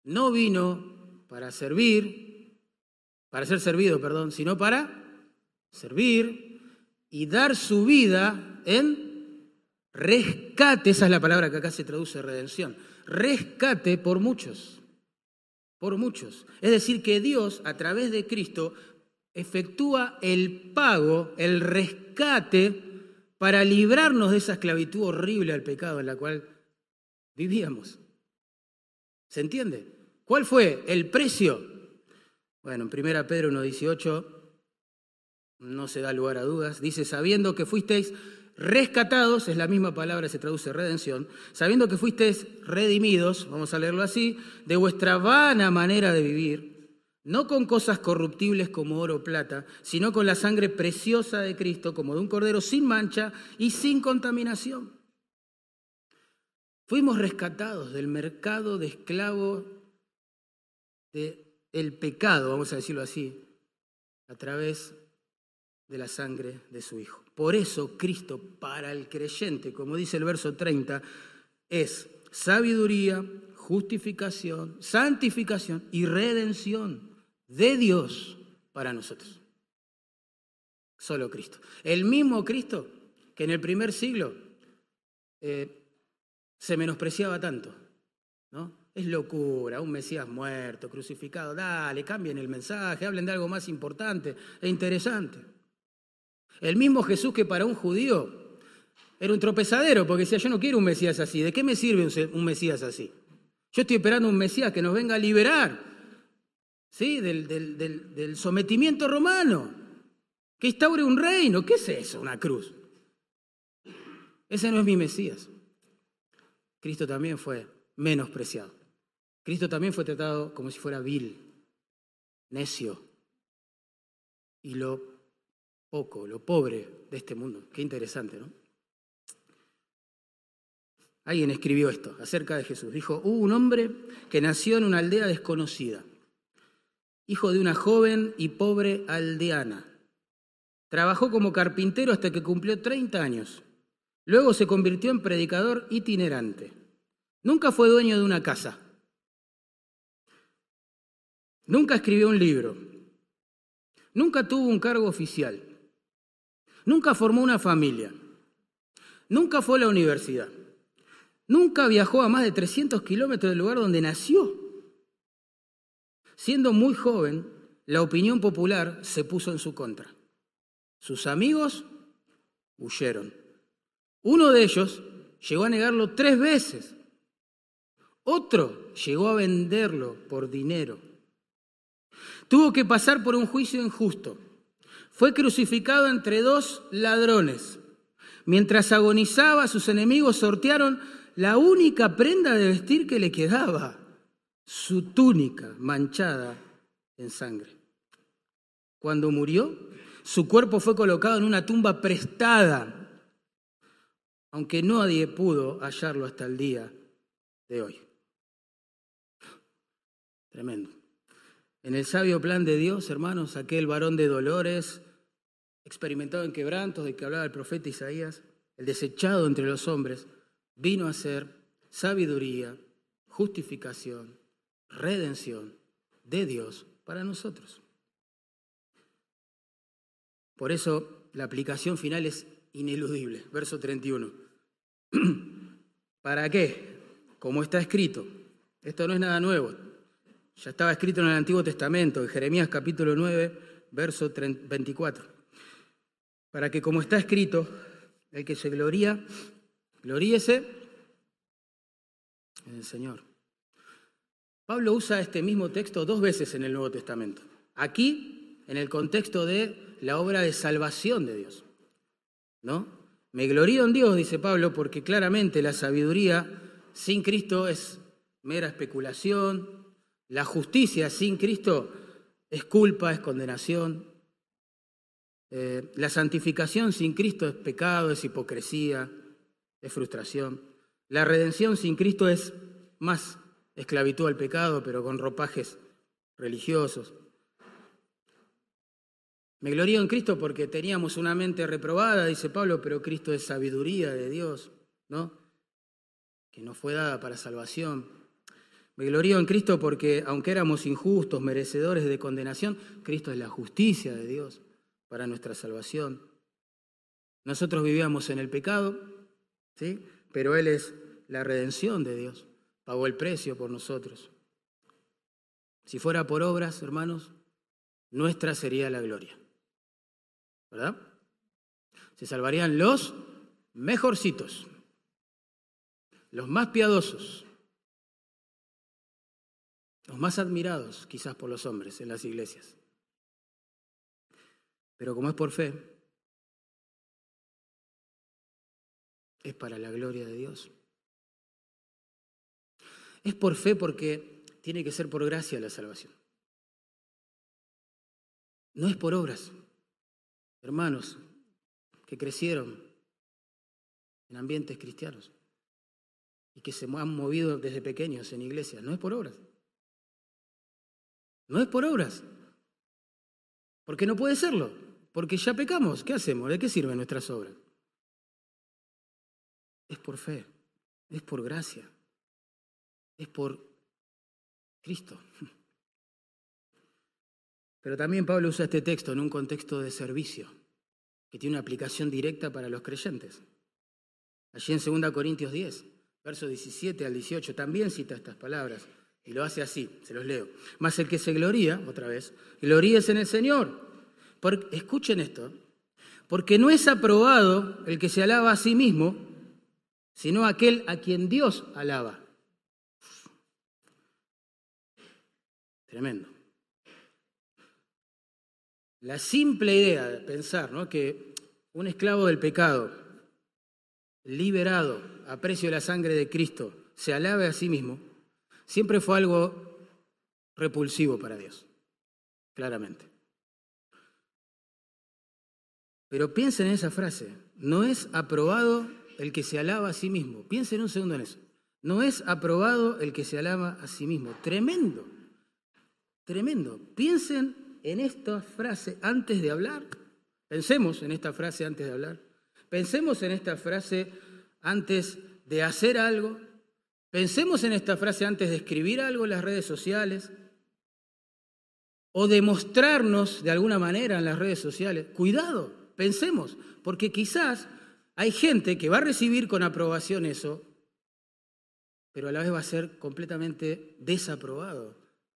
no vino para servir, para ser servido, perdón, sino para servir y dar su vida en rescate, esa es la palabra que acá se traduce redención, rescate por muchos por muchos. Es decir, que Dios, a través de Cristo, efectúa el pago, el rescate para librarnos de esa esclavitud horrible al pecado en la cual vivíamos. ¿Se entiende? ¿Cuál fue el precio? Bueno, en 1 Pedro 1.18 no se da lugar a dudas. Dice, sabiendo que fuisteis rescatados, es la misma palabra, se traduce redención, sabiendo que fuisteis redimidos, vamos a leerlo así, de vuestra vana manera de vivir, no con cosas corruptibles como oro o plata, sino con la sangre preciosa de Cristo, como de un cordero sin mancha y sin contaminación. Fuimos rescatados del mercado de esclavos del pecado, vamos a decirlo así, a través de la sangre de su Hijo. Por eso Cristo para el creyente, como dice el verso 30, es sabiduría, justificación, santificación y redención de Dios para nosotros. Solo Cristo. El mismo Cristo que en el primer siglo eh, se menospreciaba tanto. ¿no? Es locura, un Mesías muerto, crucificado. Dale, cambien el mensaje, hablen de algo más importante e interesante. El mismo Jesús que para un judío era un tropezadero, porque decía, yo no quiero un Mesías así. ¿De qué me sirve un Mesías así? Yo estoy esperando un Mesías que nos venga a liberar ¿sí? del, del sometimiento romano, que instaure un reino. ¿Qué es eso, una cruz? Ese no es mi Mesías. Cristo también fue menospreciado. Cristo también fue tratado como si fuera vil, necio. Y lo poco, lo pobre de este mundo. Qué interesante, ¿no? Alguien escribió esto acerca de Jesús. Dijo, hubo un hombre que nació en una aldea desconocida, hijo de una joven y pobre aldeana. Trabajó como carpintero hasta que cumplió 30 años. Luego se convirtió en predicador itinerante. Nunca fue dueño de una casa. Nunca escribió un libro. Nunca tuvo un cargo oficial. Nunca formó una familia. Nunca fue a la universidad. Nunca viajó a más de 300 kilómetros del lugar donde nació. Siendo muy joven, la opinión popular se puso en su contra. Sus amigos huyeron. Uno de ellos llegó a negarlo tres veces. Otro llegó a venderlo por dinero. Tuvo que pasar por un juicio injusto fue crucificado entre dos ladrones. Mientras agonizaba, sus enemigos sortearon la única prenda de vestir que le quedaba, su túnica manchada en sangre. Cuando murió, su cuerpo fue colocado en una tumba prestada, aunque nadie pudo hallarlo hasta el día de hoy. Tremendo. En el sabio plan de Dios, hermanos, aquel varón de dolores, experimentado en quebrantos de que hablaba el profeta Isaías, el desechado entre los hombres, vino a ser sabiduría, justificación, redención de Dios para nosotros. Por eso la aplicación final es ineludible. Verso 31. ¿Para qué? Como está escrito. Esto no es nada nuevo. Ya estaba escrito en el Antiguo Testamento, en Jeremías capítulo 9, verso 24. Para que como está escrito, el que se gloría, gloríese en el Señor. Pablo usa este mismo texto dos veces en el Nuevo Testamento. Aquí, en el contexto de la obra de salvación de Dios. ¿No? Me glorío en Dios, dice Pablo, porque claramente la sabiduría sin Cristo es mera especulación, la justicia sin Cristo es culpa, es condenación, eh, la santificación sin Cristo es pecado, es hipocresía, es frustración, la redención sin Cristo es más esclavitud al pecado, pero con ropajes religiosos. Me glorío en Cristo porque teníamos una mente reprobada, dice Pablo, pero Cristo es sabiduría de Dios, ¿no? Que nos fue dada para salvación. Me glorío en Cristo porque aunque éramos injustos, merecedores de condenación, Cristo es la justicia de Dios para nuestra salvación. Nosotros vivíamos en el pecado, ¿sí? Pero Él es la redención de Dios. Pagó el precio por nosotros. Si fuera por obras, hermanos, nuestra sería la gloria. ¿verdad? Se salvarían los mejorcitos, los más piadosos, los más admirados quizás por los hombres en las iglesias. Pero como es por fe, es para la gloria de Dios. Es por fe porque tiene que ser por gracia la salvación. No es por obras hermanos que crecieron en ambientes cristianos y que se han movido desde pequeños en iglesias. No es por obras. No es por obras. Porque no puede serlo. Porque ya pecamos. ¿Qué hacemos? ¿De qué sirven nuestras obras? Es por fe. Es por gracia. Es por Cristo. Pero también Pablo usa este texto en un contexto de servicio, que tiene una aplicación directa para los creyentes. Allí en 2 Corintios 10, versos 17 al 18, también cita estas palabras y lo hace así, se los leo. Mas el que se gloría, otra vez, gloríes en el Señor. Escuchen esto, porque no es aprobado el que se alaba a sí mismo, sino aquel a quien Dios alaba. Tremendo. La simple idea de pensar ¿no? que un esclavo del pecado, liberado a precio de la sangre de Cristo, se alabe a sí mismo, siempre fue algo repulsivo para Dios, claramente. Pero piensen en esa frase, no es aprobado el que se alaba a sí mismo. Piensen un segundo en eso. No es aprobado el que se alaba a sí mismo. Tremendo, tremendo. Piensen en esta frase antes de hablar. Pensemos en esta frase antes de hablar. Pensemos en esta frase antes de hacer algo. Pensemos en esta frase antes de escribir algo en las redes sociales o de mostrarnos de alguna manera en las redes sociales. Cuidado, pensemos, porque quizás hay gente que va a recibir con aprobación eso, pero a la vez va a ser completamente desaprobado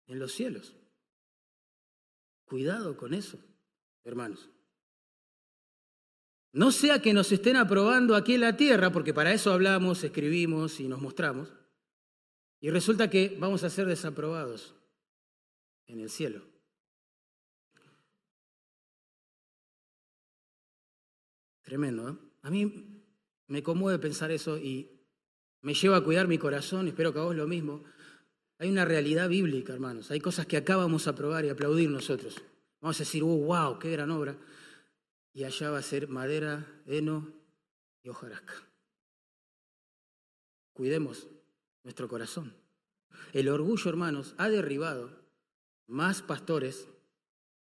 en los cielos. Cuidado con eso, hermanos. No sea que nos estén aprobando aquí en la tierra, porque para eso hablamos, escribimos y nos mostramos, y resulta que vamos a ser desaprobados en el cielo. Tremendo, ¿eh? A mí me conmueve pensar eso y me lleva a cuidar mi corazón, espero que a vos lo mismo, hay una realidad bíblica, hermanos. Hay cosas que acabamos a aprobar y aplaudir nosotros. Vamos a decir, wow, oh, qué gran obra. Y allá va a ser madera, heno y hojarasca. Cuidemos nuestro corazón. El orgullo, hermanos, ha derribado más pastores,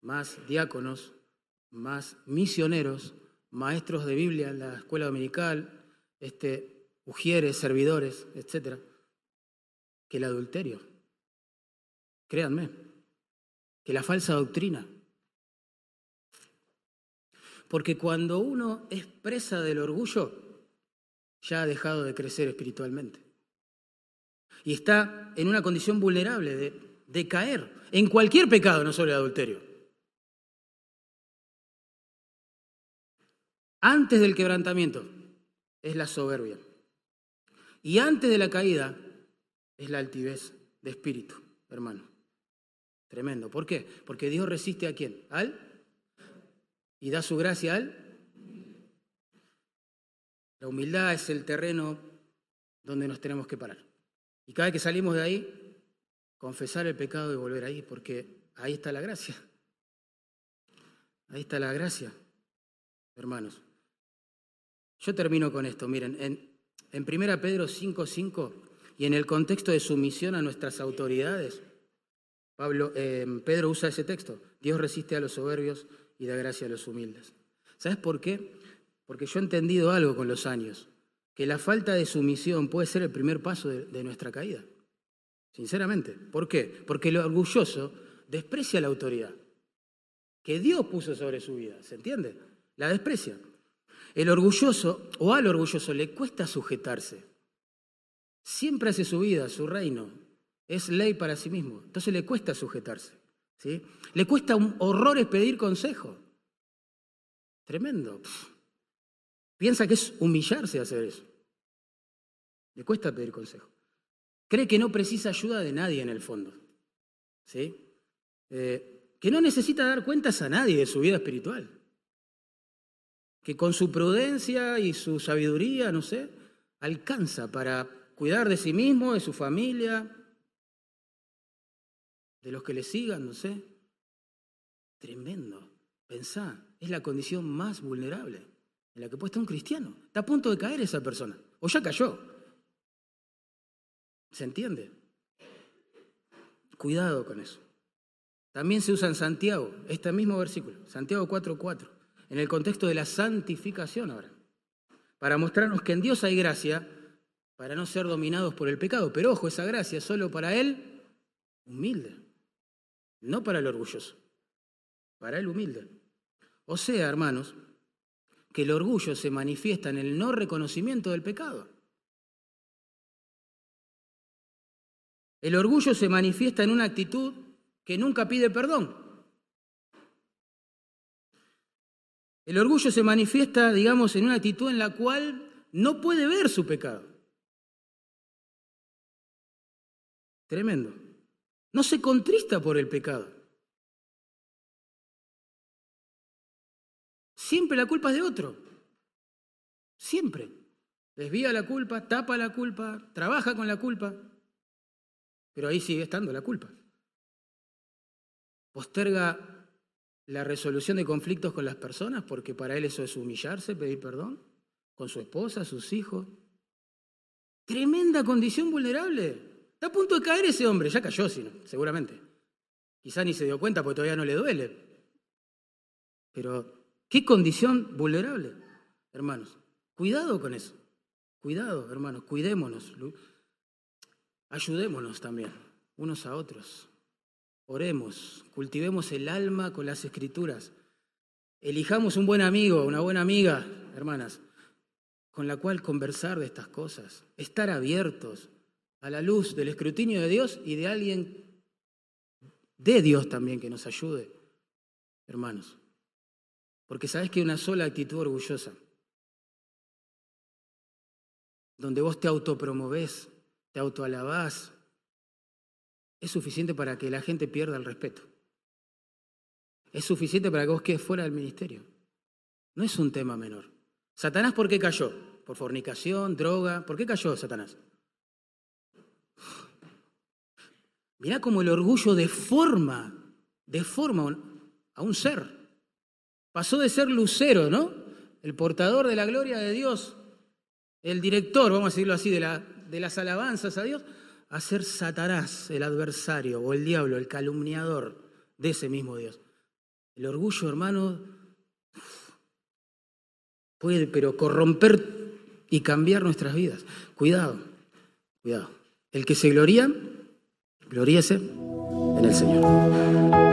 más diáconos, más misioneros, maestros de Biblia en la escuela dominical, este, ujieres, servidores, etcétera, que el adulterio. Créanme, que la falsa doctrina. Porque cuando uno es presa del orgullo, ya ha dejado de crecer espiritualmente. Y está en una condición vulnerable de de caer en cualquier pecado, no solo el adulterio. Antes del quebrantamiento es la soberbia. Y antes de la caída es la altivez de espíritu, hermano. Tremendo. ¿Por qué? Porque Dios resiste a quién? Al y da su gracia al. La humildad es el terreno donde nos tenemos que parar. Y cada vez que salimos de ahí, confesar el pecado y volver ahí, porque ahí está la gracia. Ahí está la gracia, hermanos. Yo termino con esto. Miren, en, en 1 Pedro 5.5 y en el contexto de sumisión a nuestras autoridades, Pablo, eh, Pedro usa ese texto. Dios resiste a los soberbios y da gracia a los humildes. ¿Sabes por qué? Porque yo he entendido algo con los años, que la falta de sumisión puede ser el primer paso de, nuestra caída. Sinceramente. ¿Por qué? Porque el orgulloso desprecia la autoridad que Dios puso sobre su vida. ¿Se entiende? La desprecia. El orgulloso o al orgulloso le cuesta sujetarse. Siempre hace su vida, su reino. Es ley para sí mismo. Entonces le cuesta sujetarse. ¿sí? Le cuesta un horrores pedir consejo. Tremendo. Piensa que es humillarse hacer eso. Le cuesta pedir consejo. Cree que no precisa ayuda de nadie en el fondo. ¿sí? Eh, que no necesita dar cuentas a nadie de su vida espiritual. Que con su prudencia y su sabiduría, no sé, alcanza para cuidar de sí mismo, de su familia, de los que le sigan, no sé. Tremendo. Pensá, es la condición más vulnerable en la que puede estar un cristiano. Está a punto de caer esa persona, o ya cayó. ¿Se entiende? Cuidado con eso. También se usa en Santiago, este mismo versículo, Santiago 4.4, en el contexto de la santificación ahora, para mostrarnos que en Dios hay gracia para no ser dominados por el pecado. Pero ojo, esa gracia es solo para Él humilde, no para el orgulloso, para el humilde. O sea, hermanos, que el orgullo se manifiesta en el no reconocimiento del pecado. El orgullo se manifiesta en una actitud que nunca pide perdón. El orgullo se manifiesta, digamos, en una actitud en la cual no puede ver su pecado. Tremendo. No se contrista por el pecado. Siempre la culpa es de otro. Siempre. Desvía la culpa, tapa la culpa, trabaja con la culpa. Pero ahí sigue estando la culpa. Posterga la resolución de conflictos con las personas porque para él eso es humillarse, pedir perdón, con su esposa, sus hijos. Tremenda condición vulnerable. Está a punto de caer ese hombre, ya cayó, seguramente. Quizá ni se dio cuenta porque todavía no le duele. Pero, ¿qué condición vulnerable, hermanos? Cuidado con eso. Cuidado, hermanos, cuidémonos. Ayudémonos también, unos a otros. Oremos, cultivemos el alma con las escrituras. Elijamos un buen amigo, una buena amiga, hermanas, con la cual conversar de estas cosas. Estar abiertos, a la luz del escrutinio de Dios y de alguien de Dios también que nos ayude, hermanos. Porque sabes que una sola actitud orgullosa, donde vos te autopromovés, te autoalabás, es suficiente para que la gente pierda el respeto. Es suficiente para que vos quedes fuera del ministerio. No es un tema menor. Satanás, ¿por qué cayó? Por fornicación, droga. ¿Por qué cayó Satanás? Mirá cómo el orgullo deforma, deforma a un ser. Pasó de ser lucero, ¿no? El portador de la gloria de Dios, el director, vamos a decirlo así, de, de las alabanzas a Dios, a ser Satanás, el adversario, o el diablo, el calumniador de ese mismo Dios. El orgullo, hermano, puede, pero corromper y cambiar nuestras vidas. Cuidado, cuidado. El que se gloría, gloríese en el Señor.